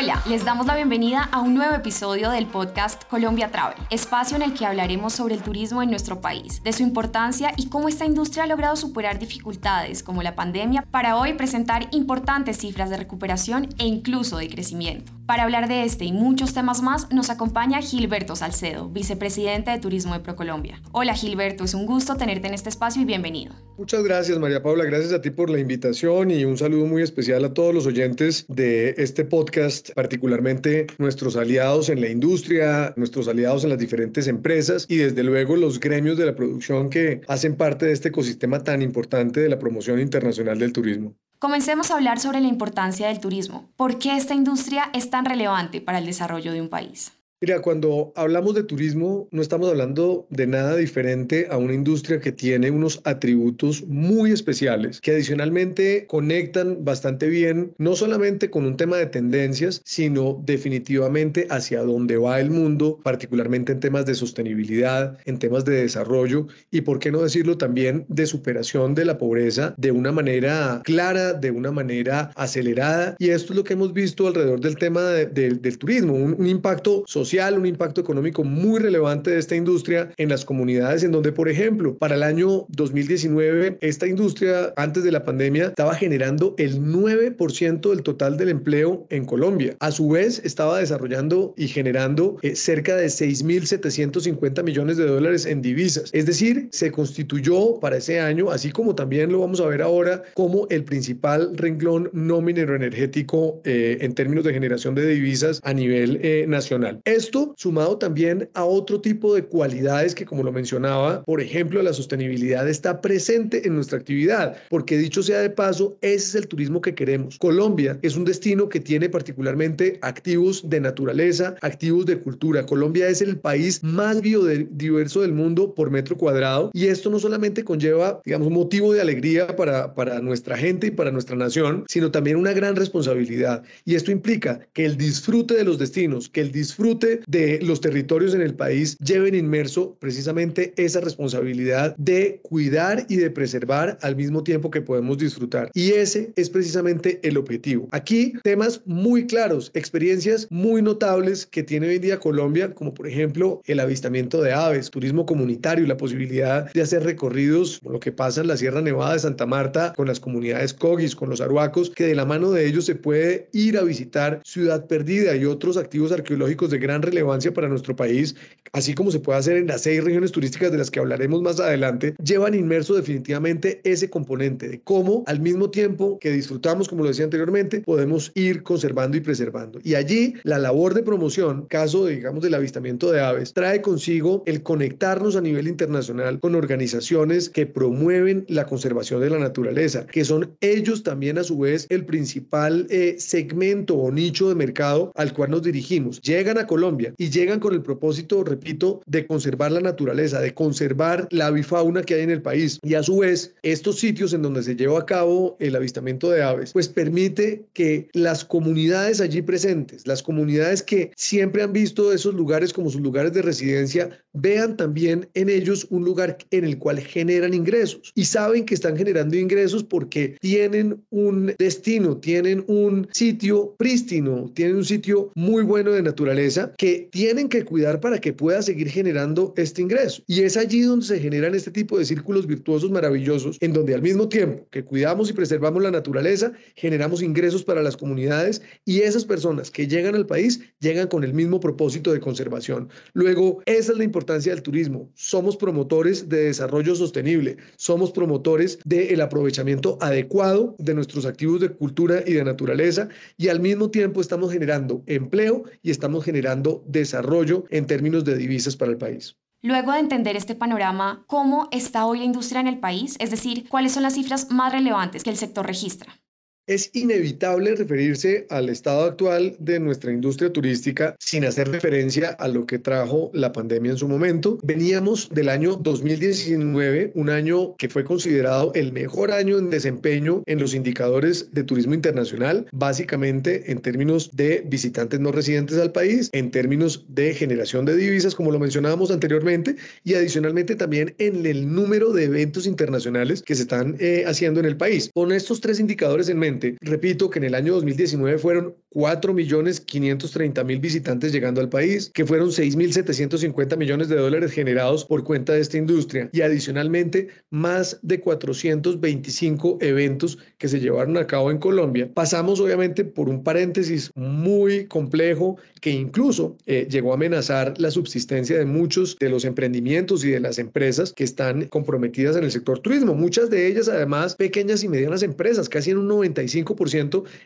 Hola, les damos la bienvenida a un nuevo episodio del podcast Colombia Travel, espacio en el que hablaremos sobre el turismo en nuestro país, de su importancia y cómo esta industria ha logrado superar dificultades como la pandemia para hoy presentar importantes cifras de recuperación e incluso de crecimiento. Para hablar de este y muchos temas más, nos acompaña Gilberto Salcedo, vicepresidente de Turismo de ProColombia. Hola Gilberto, es un gusto tenerte en este espacio y bienvenido. Muchas gracias María Paula, gracias a ti por la invitación y un saludo muy especial a todos los oyentes de este podcast, particularmente nuestros aliados en la industria, nuestros aliados en las diferentes empresas y desde luego los gremios de la producción que hacen parte de este ecosistema tan importante de la promoción internacional del turismo. Comencemos a hablar sobre la importancia del turismo. ¿Por qué esta industria es tan relevante para el desarrollo de un país? Mira, cuando hablamos de turismo, no estamos hablando de nada diferente a una industria que tiene unos atributos muy especiales que adicionalmente conectan bastante bien, no solamente con un tema de tendencias, sino definitivamente hacia dónde va el mundo, particularmente en temas de sostenibilidad, en temas de desarrollo y, por qué no decirlo, también de superación de la pobreza de una manera clara, de una manera acelerada. Y esto es lo que hemos visto alrededor del tema del turismo, un, un impacto social un impacto económico muy relevante de esta industria en las comunidades en donde, por ejemplo, para el año 2019, esta industria antes de la pandemia estaba generando el 9% del total del empleo en Colombia. A su vez, estaba desarrollando y generando eh, cerca de 6.750 millones de dólares en divisas. Es decir, se constituyó para ese año, así como también lo vamos a ver ahora, como el principal renglón no minero energético eh, en términos de generación de divisas a nivel eh, nacional. Esto sumado también a otro tipo de cualidades que, como lo mencionaba, por ejemplo, la sostenibilidad está presente en nuestra actividad, porque dicho sea de paso, ese es el turismo que queremos. Colombia es un destino que tiene particularmente activos de naturaleza, activos de cultura. Colombia es el país más biodiverso del mundo por metro cuadrado y esto no solamente conlleva, digamos, motivo de alegría para, para nuestra gente y para nuestra nación, sino también una gran responsabilidad. Y esto implica que el disfrute de los destinos, que el disfrute de los territorios en el país lleven inmerso precisamente esa responsabilidad de cuidar y de preservar al mismo tiempo que podemos disfrutar. Y ese es precisamente el objetivo. Aquí temas muy claros, experiencias muy notables que tiene hoy en día Colombia, como por ejemplo el avistamiento de aves, turismo comunitario, la posibilidad de hacer recorridos, como lo que pasa en la Sierra Nevada de Santa Marta con las comunidades cogis, con los aruacos, que de la mano de ellos se puede ir a visitar Ciudad Perdida y otros activos arqueológicos de gran relevancia para nuestro país, así como se puede hacer en las seis regiones turísticas de las que hablaremos más adelante, llevan inmerso definitivamente ese componente de cómo al mismo tiempo que disfrutamos, como lo decía anteriormente, podemos ir conservando y preservando. Y allí la labor de promoción, caso digamos del avistamiento de aves, trae consigo el conectarnos a nivel internacional con organizaciones que promueven la conservación de la naturaleza, que son ellos también a su vez el principal eh, segmento o nicho de mercado al cual nos dirigimos. Llegan a Colombia y llegan con el propósito, repito, de conservar la naturaleza, de conservar la avifauna que hay en el país. Y a su vez, estos sitios en donde se lleva a cabo el avistamiento de aves, pues permite que las comunidades allí presentes, las comunidades que siempre han visto esos lugares como sus lugares de residencia, vean también en ellos un lugar en el cual generan ingresos y saben que están generando ingresos porque tienen un destino, tienen un sitio prístino, tienen un sitio muy bueno de naturaleza que tienen que cuidar para que pueda seguir generando este ingreso. Y es allí donde se generan este tipo de círculos virtuosos maravillosos, en donde al mismo tiempo que cuidamos y preservamos la naturaleza, generamos ingresos para las comunidades y esas personas que llegan al país llegan con el mismo propósito de conservación. Luego, esa es la importancia del turismo. Somos promotores de desarrollo sostenible, somos promotores del aprovechamiento adecuado de nuestros activos de cultura y de naturaleza y al mismo tiempo estamos generando empleo y estamos generando desarrollo en términos de divisas para el país. Luego de entender este panorama, ¿cómo está hoy la industria en el país? Es decir, ¿cuáles son las cifras más relevantes que el sector registra? Es inevitable referirse al estado actual de nuestra industria turística sin hacer referencia a lo que trajo la pandemia en su momento. Veníamos del año 2019, un año que fue considerado el mejor año en desempeño en los indicadores de turismo internacional, básicamente en términos de visitantes no residentes al país, en términos de generación de divisas, como lo mencionábamos anteriormente, y adicionalmente también en el número de eventos internacionales que se están eh, haciendo en el país. Con estos tres indicadores en mente, Repito que en el año 2019 fueron 4.530.000 visitantes llegando al país, que fueron 6.750 millones de dólares generados por cuenta de esta industria y adicionalmente más de 425 eventos que se llevaron a cabo en Colombia. Pasamos obviamente por un paréntesis muy complejo que incluso eh, llegó a amenazar la subsistencia de muchos de los emprendimientos y de las empresas que están comprometidas en el sector turismo. Muchas de ellas además pequeñas y medianas empresas, casi en un 95%,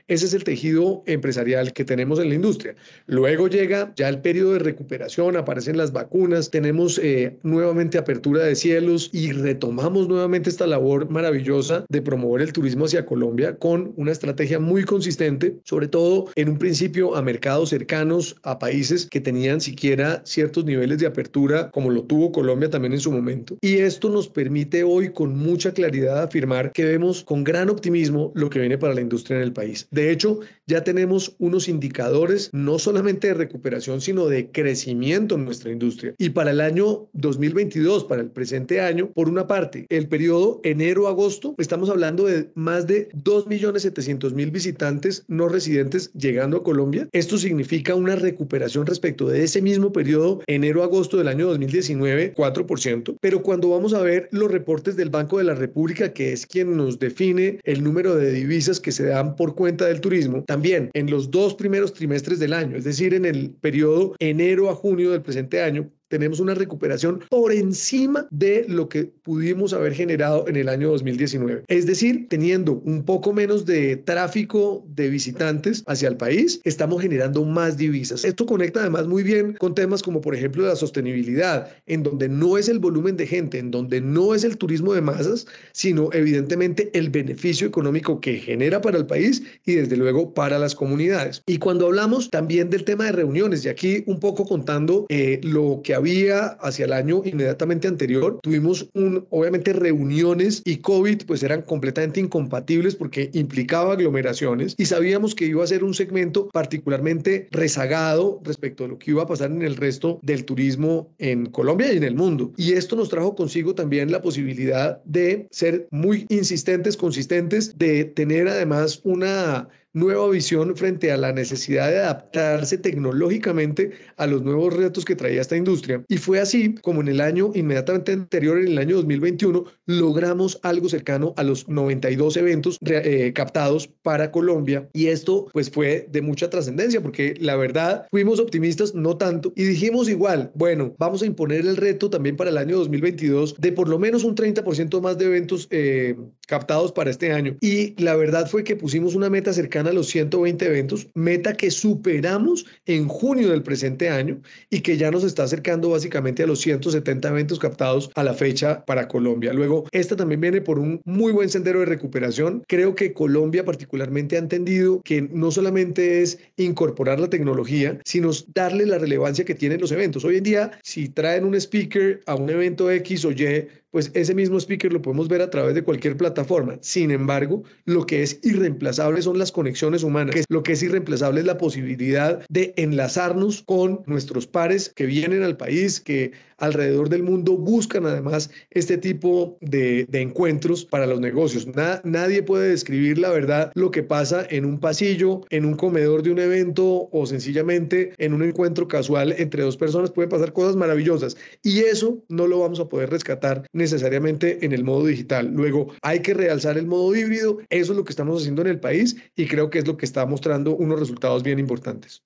ese es el tejido empresarial que tenemos en la industria. Luego llega ya el periodo de recuperación, aparecen las vacunas, tenemos eh, nuevamente apertura de cielos y retomamos nuevamente esta labor maravillosa de promover el turismo hacia Colombia con una estrategia muy consistente, sobre todo en un principio a mercados cercanos, a países que tenían siquiera ciertos niveles de apertura, como lo tuvo Colombia también en su momento. Y esto nos permite hoy con mucha claridad afirmar que vemos con gran optimismo lo que viene para la industria en el país. De hecho, ya tenemos unos indicadores no solamente de recuperación, sino de crecimiento en nuestra industria. Y para el año 2022, para el presente año, por una parte, el periodo enero-agosto, estamos hablando de más de 2.700.000 visitantes no residentes llegando a Colombia. Esto significa una recuperación respecto de ese mismo periodo enero-agosto del año 2019, 4%. Pero cuando vamos a ver los reportes del Banco de la República, que es quien nos define el número de divisas que se dan por cuenta del turismo, también en los dos primeros trimestres del año, es decir, en el periodo enero a junio del presente año, tenemos una recuperación por encima de lo que pudimos haber generado en el año 2019. Es decir, teniendo un poco menos de tráfico de visitantes hacia el país, estamos generando más divisas. Esto conecta además muy bien con temas como por ejemplo la sostenibilidad, en donde no es el volumen de gente, en donde no es el turismo de masas, sino evidentemente el beneficio económico que genera para el país y desde luego para las comunidades. Y cuando hablamos también del tema de reuniones, y aquí un poco contando eh, lo que había hacia el año inmediatamente anterior. Tuvimos un, obviamente reuniones y COVID pues eran completamente incompatibles porque implicaba aglomeraciones y sabíamos que iba a ser un segmento particularmente rezagado respecto a lo que iba a pasar en el resto del turismo en Colombia y en el mundo. Y esto nos trajo consigo también la posibilidad de ser muy insistentes, consistentes, de tener además una nueva visión frente a la necesidad de adaptarse tecnológicamente a los nuevos retos que traía esta industria. Y fue así como en el año inmediatamente anterior, en el año 2021, logramos algo cercano a los 92 eventos eh, captados para Colombia. Y esto pues fue de mucha trascendencia porque la verdad fuimos optimistas, no tanto, y dijimos igual, bueno, vamos a imponer el reto también para el año 2022 de por lo menos un 30% más de eventos eh, captados para este año. Y la verdad fue que pusimos una meta cercana a los 120 eventos, meta que superamos en junio del presente año y que ya nos está acercando básicamente a los 170 eventos captados a la fecha para Colombia. Luego, esta también viene por un muy buen sendero de recuperación. Creo que Colombia particularmente ha entendido que no solamente es incorporar la tecnología, sino darle la relevancia que tienen los eventos. Hoy en día, si traen un speaker a un evento X o Y, pues ese mismo speaker lo podemos ver a través de cualquier plataforma. Sin embargo, lo que es irreemplazable son las conexiones humanas. Lo que es irreemplazable es la posibilidad de enlazarnos con nuestros pares que vienen al país, que alrededor del mundo buscan además este tipo de, encuentros para los negocios. nadie puede describir la verdad lo que pasa en un pasillo, en un comedor de un evento o sencillamente en un encuentro casual entre dos personas. Pueden pasar cosas maravillosas y eso no lo vamos a poder rescatar necesariamente en el modo digital. Luego hay que realzar el modo híbrido. Eso es lo que estamos haciendo en el país y creo que es lo que está mostrando unos resultados bien importantes.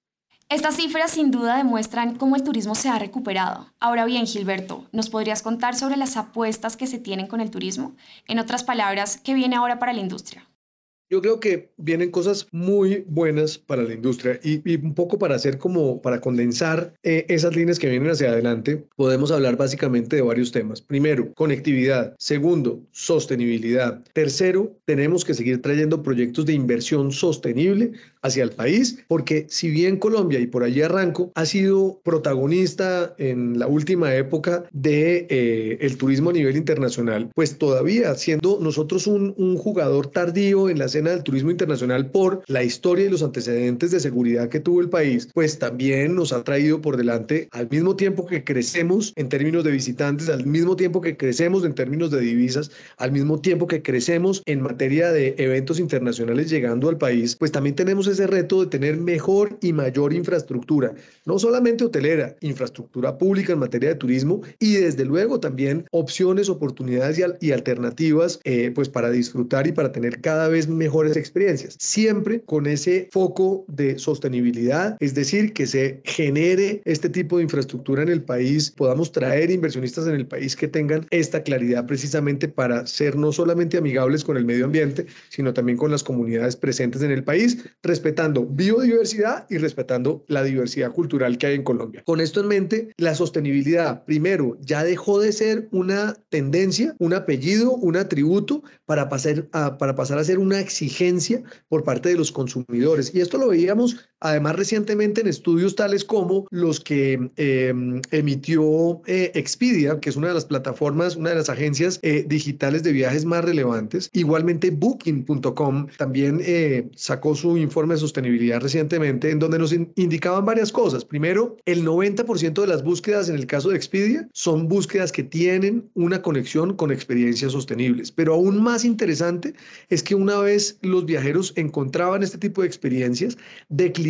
Estas cifras sin duda demuestran cómo el turismo se ha recuperado. Ahora bien, Gilberto, ¿nos podrías contar sobre las apuestas que se tienen con el turismo? En otras palabras, ¿qué viene ahora para la industria? Yo creo que vienen cosas muy buenas para la industria y, un poco para hacer como, para condensar eh, esas líneas que vienen hacia adelante, podemos hablar básicamente de varios temas. Primero, conectividad. Segundo, sostenibilidad. Tercero, tenemos que seguir trayendo proyectos de inversión sostenible hacia el país, porque si bien Colombia, y por allí arranco, ha sido protagonista en la última época de eh, el turismo a nivel internacional, pues todavía siendo nosotros un, un jugador tardío en las escena del turismo internacional por la historia y los antecedentes de seguridad que tuvo el país, pues también nos ha traído por delante al mismo tiempo que crecemos en términos de visitantes, al mismo tiempo que crecemos en términos de divisas, al mismo tiempo que crecemos en materia de eventos internacionales llegando al país, pues también tenemos ese reto de tener mejor y mayor infraestructura, no solamente hotelera, infraestructura pública en materia de turismo y desde luego también opciones, oportunidades y, alternativas eh, pues para disfrutar y para tener cada vez mejores experiencias, siempre con ese foco de sostenibilidad, es decir, que se genere este tipo de infraestructura en el país, podamos traer inversionistas en el país que tengan esta claridad precisamente para ser no solamente amigables con el medio ambiente, sino también con las comunidades presentes en el país, respetando biodiversidad y respetando la diversidad cultural que hay en Colombia. Con esto en mente, la sostenibilidad, primero, ya dejó de ser una tendencia, un apellido, un atributo para pasar a, para pasar a ser una por parte de los consumidores. Y esto lo veíamos además recientemente en estudios tales como los que em, emitió eh, Expedia, que es una de las plataformas, una de las agencias eh, digitales de viajes más relevantes. Igualmente Booking.com también eh, sacó su informe de sostenibilidad recientemente en donde nos indicaban varias cosas. Primero, el 90% de las búsquedas en el caso de Expedia son búsquedas que tienen una conexión con experiencias sostenibles. Pero aún más interesante es que una vez los viajeros encontraban este tipo de experiencias,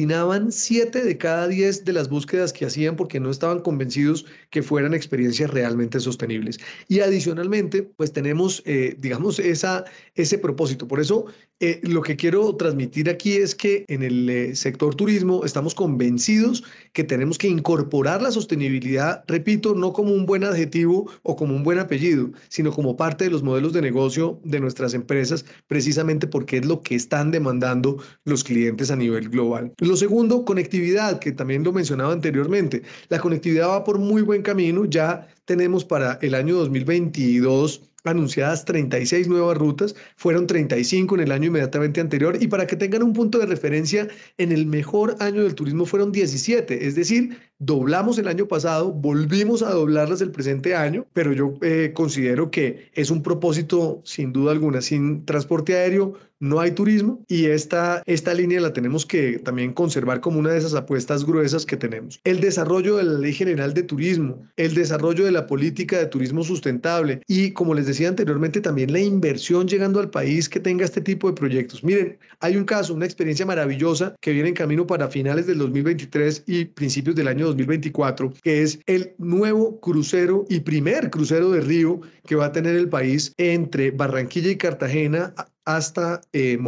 declinaban 7 de cada 10 de las búsquedas que hacían porque no estaban convencidos que fueran experiencias realmente sostenibles. Y adicionalmente, pues tenemos, eh, digamos, esa, ese propósito. Por eso, eh, lo que quiero transmitir aquí es que en el eh, sector turismo estamos convencidos que tenemos que incorporar la sostenibilidad, repito, no como un buen adjetivo o como un buen apellido, sino como parte de los modelos de negocio de nuestras empresas, precisamente porque es lo que están demandando los clientes a nivel global. Lo segundo, conectividad, que también lo mencionaba anteriormente. La conectividad va por muy buen camino, ya tenemos para el año 2022 anunciadas 36 nuevas rutas, fueron 35 en el año inmediatamente anterior y para que tengan un punto de referencia, en el mejor año del turismo fueron 17, es decir, doblamos el año pasado, volvimos a doblarlas el presente año, pero yo eh, considero que es un propósito sin duda alguna, sin transporte aéreo no hay turismo y esta, esta línea la tenemos que también conservar como una de esas apuestas gruesas que tenemos. El desarrollo de la Ley General de Turismo, el desarrollo de la política de turismo sustentable y, como les decía anteriormente, también la inversión llegando al país que tenga este tipo de proyectos. Miren, hay un caso, una experiencia maravillosa que viene en camino para finales del 2023 y principios del año 2024, que es el nuevo crucero y primer crucero de río que va a tener el país entre Barranquilla y Cartagena hasta eh,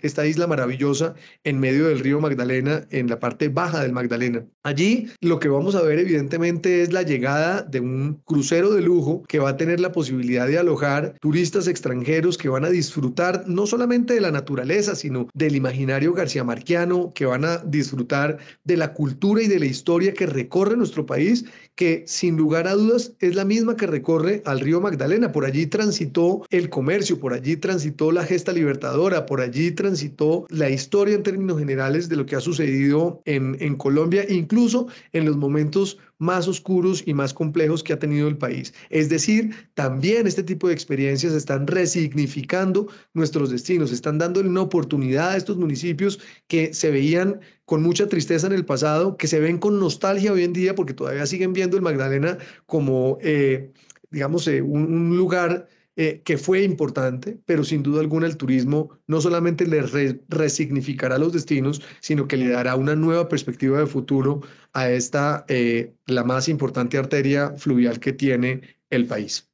esta isla maravillosa en medio del río Magdalena, en la parte baja del Magdalena. Allí lo que vamos a ver evidentemente es la llegada de un crucero de lujo que va a tener la posibilidad de alojar turistas extranjeros que van a disfrutar no solamente de la naturaleza, sino del imaginario garcía marquiano, que van a disfrutar de la cultura y de la historia que recorre nuestro país, que sin lugar a dudas es la misma que recorre al río Magdalena. Por allí transitó el comercio, por allí transitó la gesta libertadora, por allí transitó la historia en términos generales de lo que ha sucedido en, Colombia, incluso en los momentos más oscuros y más complejos que ha tenido el país. Es decir, también este tipo de experiencias están resignificando nuestros destinos, están dándole una oportunidad a estos municipios que se veían con mucha tristeza en el pasado, que se ven con nostalgia hoy en día porque todavía siguen viendo el Magdalena como, eh, digamos, eh, un lugar eh, que fue importante, pero sin duda alguna el turismo no solamente le resignificará los destinos, sino que le dará una nueva perspectiva de futuro a esta, eh, la más importante arteria fluvial que tiene el país.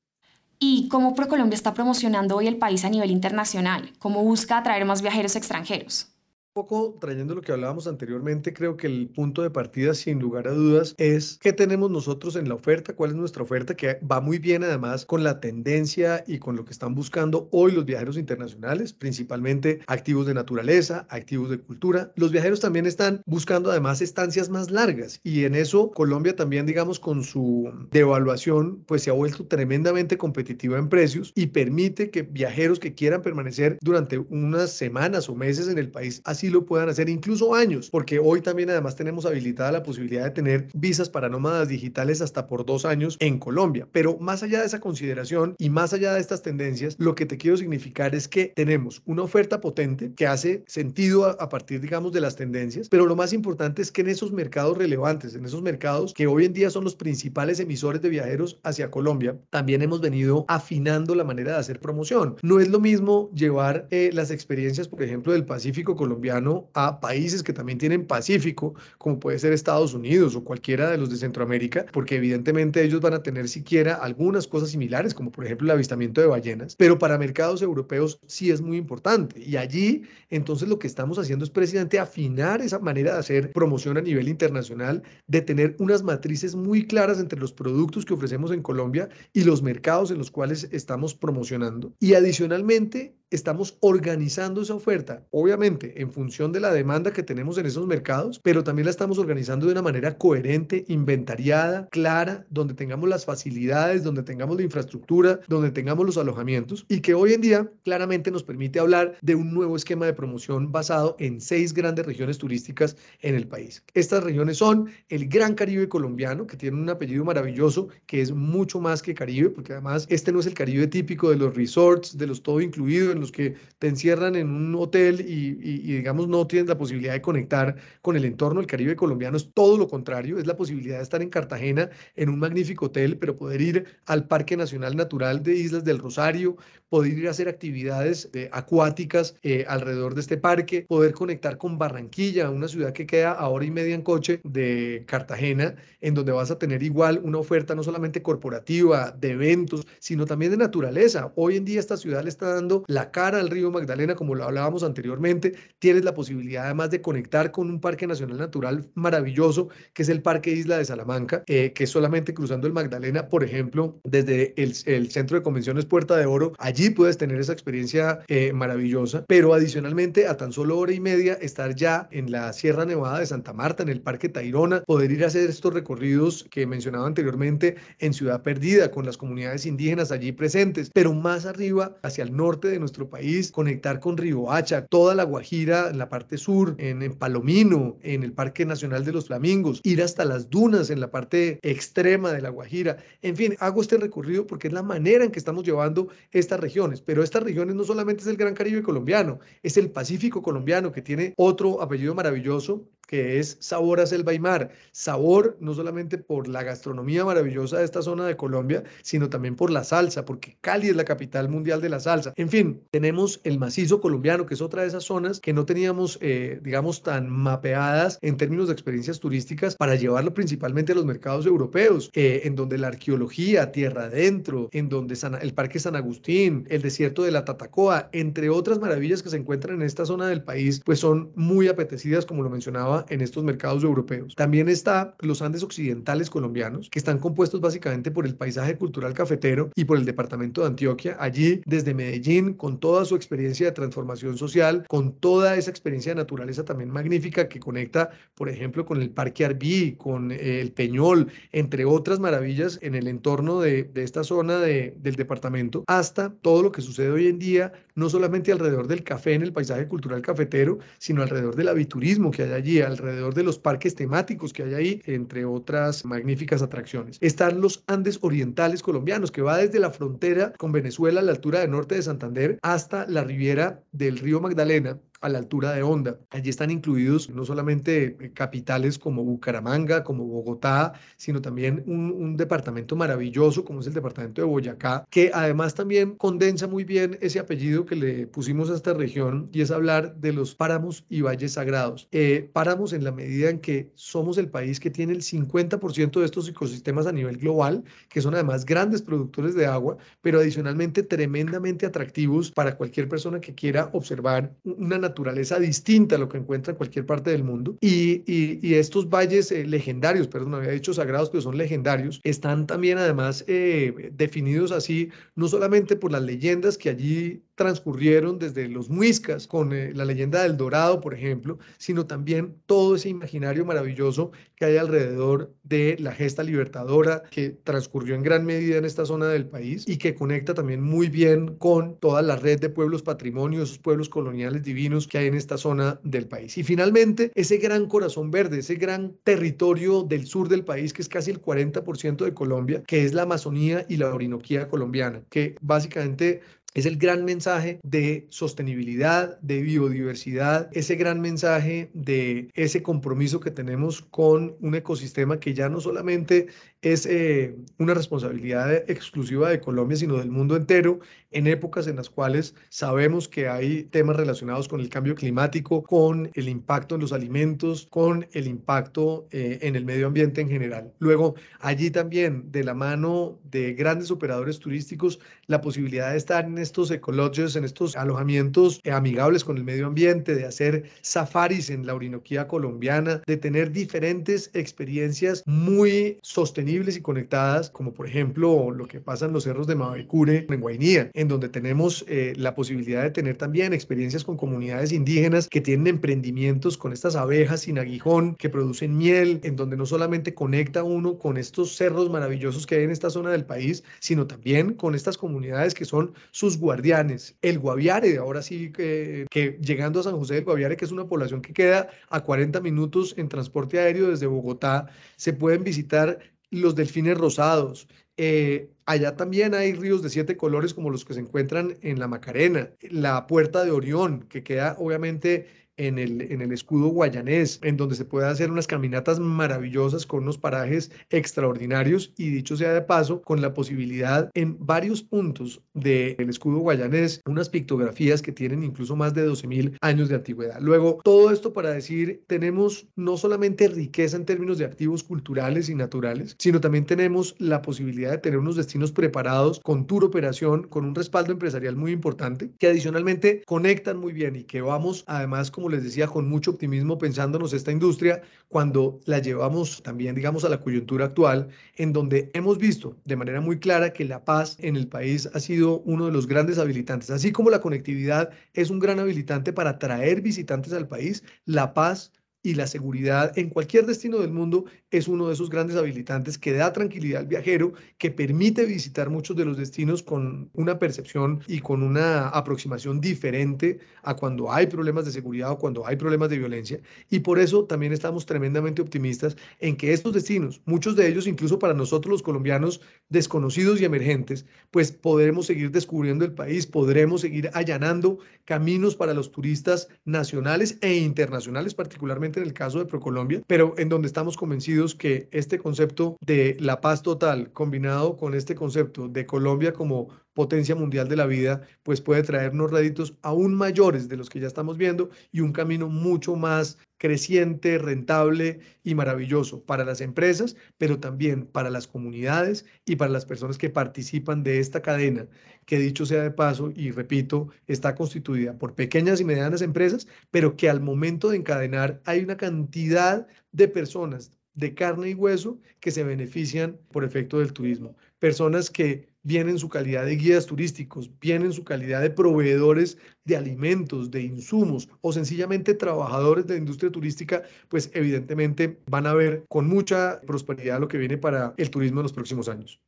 ¿Y cómo ProColombia está promocionando hoy el país a nivel internacional? ¿Cómo busca atraer más viajeros extranjeros? Poco trayendo lo que hablábamos anteriormente, creo que el punto de partida, sin lugar a dudas, es qué tenemos nosotros en la oferta, cuál es nuestra oferta, que va muy bien además con la tendencia y con lo que están buscando hoy los viajeros internacionales, principalmente activos de naturaleza, activos de cultura. Los viajeros también están buscando además estancias más largas y en eso Colombia también, digamos, con su devaluación, pues se ha vuelto tremendamente competitiva en precios y permite que viajeros que quieran permanecer durante unas semanas o meses en el país, así sí lo puedan hacer, incluso años, porque hoy también además tenemos habilitada la posibilidad de tener visas para nómadas digitales hasta por dos años en Colombia. Pero más allá de esa consideración y más allá de estas tendencias, lo que te quiero significar es que tenemos una oferta potente que hace sentido a, a partir, digamos, de las tendencias, pero lo más importante es que en esos mercados relevantes, en esos mercados que hoy en día son los principales emisores de viajeros hacia Colombia, también hemos venido afinando la manera de hacer promoción. No es lo mismo llevar eh, las experiencias, por ejemplo, del Pacífico colombiano a países que también tienen Pacífico, como puede ser Estados Unidos o cualquiera de los de Centroamérica, porque evidentemente ellos van a tener siquiera algunas cosas similares, como por ejemplo el avistamiento de ballenas, pero para mercados europeos sí es muy importante. Y allí, entonces, lo que estamos haciendo es precisamente afinar esa manera de hacer promoción a nivel internacional, de tener unas matrices muy claras entre los productos que ofrecemos en Colombia y los mercados en los cuales estamos promocionando. Y adicionalmente, estamos organizando esa oferta, obviamente en función de la demanda que tenemos en esos mercados, pero también la estamos organizando de una manera coherente, inventariada, clara, donde tengamos las facilidades, donde tengamos la infraestructura, donde tengamos los alojamientos y que hoy en día claramente nos permite hablar de un nuevo esquema de promoción basado en seis grandes regiones turísticas en el país. Estas regiones son el Gran Caribe colombiano, que tiene un apellido maravilloso, que es mucho más que Caribe, porque además este no es el Caribe típico de los resorts, de los todo incluido, en los que te encierran en un hotel y, digamos no tienes la posibilidad de conectar con el entorno. El Caribe colombiano es todo lo contrario, es la posibilidad de estar en Cartagena en un magnífico hotel, pero poder ir al Parque Nacional Natural de Islas del Rosario, poder ir a hacer actividades eh, acuáticas eh, alrededor de este parque, poder conectar con Barranquilla, una ciudad que queda a hora y media en coche de Cartagena, en donde vas a tener igual una oferta no solamente corporativa, de eventos, sino también de naturaleza. Hoy en día esta ciudad le está dando la cara al río Magdalena, como lo hablábamos anteriormente. Tienes la posibilidad además de conectar con un parque nacional natural maravilloso, que es el Parque Isla de Salamanca, eh, que solamente cruzando el Magdalena, por ejemplo, desde el, el, Centro de Convenciones Puerta de Oro. Allí puedes tener esa experiencia eh, maravillosa, pero adicionalmente a tan solo hora y media estar ya en la Sierra Nevada de Santa Marta, en el Parque Tairona, poder ir a hacer estos recorridos que mencionaba anteriormente en Ciudad Perdida, con las comunidades indígenas allí presentes, pero más arriba, hacia el norte de nuestro país, conectar con Hacha, toda la Guajira, en la parte sur, en, en Palomino, en el Parque Nacional de los Flamingos, ir hasta las dunas en la parte extrema de la Guajira. En fin, hago este recorrido porque es la manera en que estamos llevando estas regiones, pero estas regiones no solamente es el Gran Caribe colombiano, es el Pacífico colombiano que tiene otro apellido maravilloso que es sabor a selva y mar. Sabor no solamente por la gastronomía maravillosa de esta zona de Colombia, sino también por la salsa, porque Cali es la capital mundial de la salsa. En fin, tenemos el macizo colombiano, que es otra de esas zonas que no teníamos, eh, digamos, tan mapeadas en términos de experiencias turísticas para llevarlo principalmente a los mercados europeos, eh, en donde la arqueología, tierra adentro, en donde el Parque San Agustín, el desierto de la Tatacoa, entre otras maravillas que se encuentran en esta zona del país, pues son muy apetecidas, como lo mencionaba en estos mercados europeos. También está los Andes occidentales colombianos, que están compuestos básicamente por el paisaje cultural cafetero y por el departamento de Antioquia. Allí, desde Medellín, con toda su experiencia de transformación social, con toda esa experiencia de naturaleza también magnífica que conecta, por ejemplo, con el Parque Arbí, con eh, el Peñol, entre otras maravillas en el entorno de, de esta zona de, del departamento, hasta todo lo que sucede hoy en día, no solamente alrededor del café en el paisaje cultural cafetero, sino alrededor del aviturismo que hay allí, alrededor de los parques temáticos que hay ahí, entre otras magníficas atracciones. Están los Andes Orientales colombianos, que va desde la frontera con Venezuela a la altura del norte de Santander hasta la riviera del río Magdalena, a la altura de Honda. Allí están incluidos no solamente eh, capitales como Bucaramanga, como Bogotá, sino también un, departamento maravilloso como es el departamento de Boyacá, que además también condensa muy bien ese apellido que le pusimos a esta región y es hablar de los páramos y valles sagrados. Eh, páramos en la medida en que somos el país que tiene el 50% de estos ecosistemas a nivel global, que son además grandes productores de agua, pero adicionalmente tremendamente atractivos para cualquier persona que quiera observar una naturaleza naturaleza distinta a lo que encuentra en cualquier parte del mundo. Y, y, estos valles eh, legendarios, perdón, había dicho sagrados, pero son legendarios, están también además eh, definidos así, no solamente por las leyendas que allí transcurrieron desde los muiscas, con eh, la leyenda del Dorado, por ejemplo, sino también todo ese imaginario maravilloso que hay alrededor de la gesta libertadora que transcurrió en gran medida en esta zona del país y que conecta también muy bien con toda la red de pueblos patrimonios, pueblos coloniales divinos que hay en esta zona del país. Y finalmente, ese gran corazón verde, ese gran territorio del sur del país, que es casi el 40% de Colombia, que es la Amazonía y la Orinoquía colombiana, que básicamente es el gran mensaje de sostenibilidad, de biodiversidad, ese gran mensaje de ese compromiso que tenemos con un ecosistema que ya no solamente es eh, una responsabilidad exclusiva de Colombia, sino del mundo entero, en épocas en las cuales sabemos que hay temas relacionados con el cambio climático, con el impacto en los alimentos, con el impacto eh, en el medio ambiente en general. Luego, allí también, de la mano de grandes operadores turísticos, la posibilidad de estar en estos ecologios, en estos alojamientos amigables con el medio ambiente, de hacer safaris en la Orinoquía colombiana, de tener diferentes experiencias muy sostenibles y conectadas, como por ejemplo lo que pasa en los cerros de Mavecure, en Guainía, en donde tenemos eh, la posibilidad de tener también experiencias con comunidades indígenas que tienen emprendimientos con estas abejas sin aguijón, que producen miel, en donde no solamente conecta uno con estos cerros maravillosos que hay en esta zona del país, sino también con estas comunidades que son sus guardianes. El Guaviare, ahora sí que, que llegando a San José del Guaviare, que es una población que queda a 40 minutos en transporte aéreo desde Bogotá, se pueden visitar los delfines rosados. Eh, allá también hay ríos de siete colores como los que se encuentran en la Macarena, la Puerta de Orión, que queda obviamente en el, en el escudo guayanés, en donde se puede hacer unas caminatas maravillosas con unos parajes extraordinarios y dicho sea de paso, con la posibilidad en varios puntos del escudo guayanés, unas pictografías que tienen incluso más de 12.000 años de antigüedad. Luego, todo esto para decir, tenemos no solamente riqueza en términos de activos culturales y naturales, sino también tenemos la posibilidad de tener unos destinos preparados con tour operación, con un respaldo empresarial muy importante, que adicionalmente conectan muy bien y que vamos además como les decía, con mucho optimismo pensándonos esta industria cuando la llevamos también, digamos, a la coyuntura actual, en donde hemos visto de manera muy clara que la paz en el país ha sido uno de los grandes habilitantes. Así como la conectividad es un gran habilitante para atraer visitantes al país, la paz y la seguridad en cualquier destino del mundo es uno de esos grandes habilitantes que da tranquilidad al viajero, que permite visitar muchos de los destinos con una percepción y con una aproximación diferente a cuando hay problemas de seguridad o cuando hay problemas de violencia. Y por eso también estamos tremendamente optimistas en que estos destinos, muchos de ellos incluso para nosotros los colombianos desconocidos y emergentes, pues podremos seguir descubriendo el país, podremos seguir allanando caminos para los turistas nacionales e internacionales particularmente en el caso de Procolombia, pero en donde estamos convencidos que este concepto de la paz total combinado con este concepto de Colombia como potencia mundial de la vida, pues puede traernos réditos aún mayores de los que ya estamos viendo y un camino mucho más creciente, rentable y maravilloso para las empresas, pero también para las comunidades y para las personas que participan de esta cadena, que dicho sea de paso, y repito, está constituida por pequeñas y medianas empresas, pero que al momento de encadenar hay una cantidad de personas de carne y hueso que se benefician por efecto del turismo. Personas que vienen en su calidad de guías turísticos, vienen en su calidad de proveedores de alimentos, de insumos o sencillamente trabajadores de la industria turística, pues evidentemente van a ver con mucha prosperidad lo que viene para el turismo en los próximos años.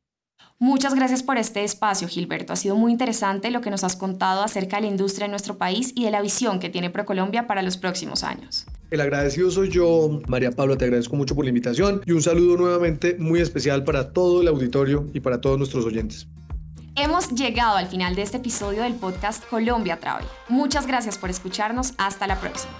Muchas gracias por este espacio, Gilberto. Ha sido muy interesante lo que nos has contado acerca de la industria en nuestro país y de la visión que tiene ProColombia para los próximos años. El agradecido soy yo, María Pablo, te agradezco mucho por la invitación y un saludo nuevamente muy especial para todo el auditorio y para todos nuestros oyentes. Hemos llegado al final de este episodio del podcast Colombia Travel. Muchas gracias por escucharnos. Hasta la próxima.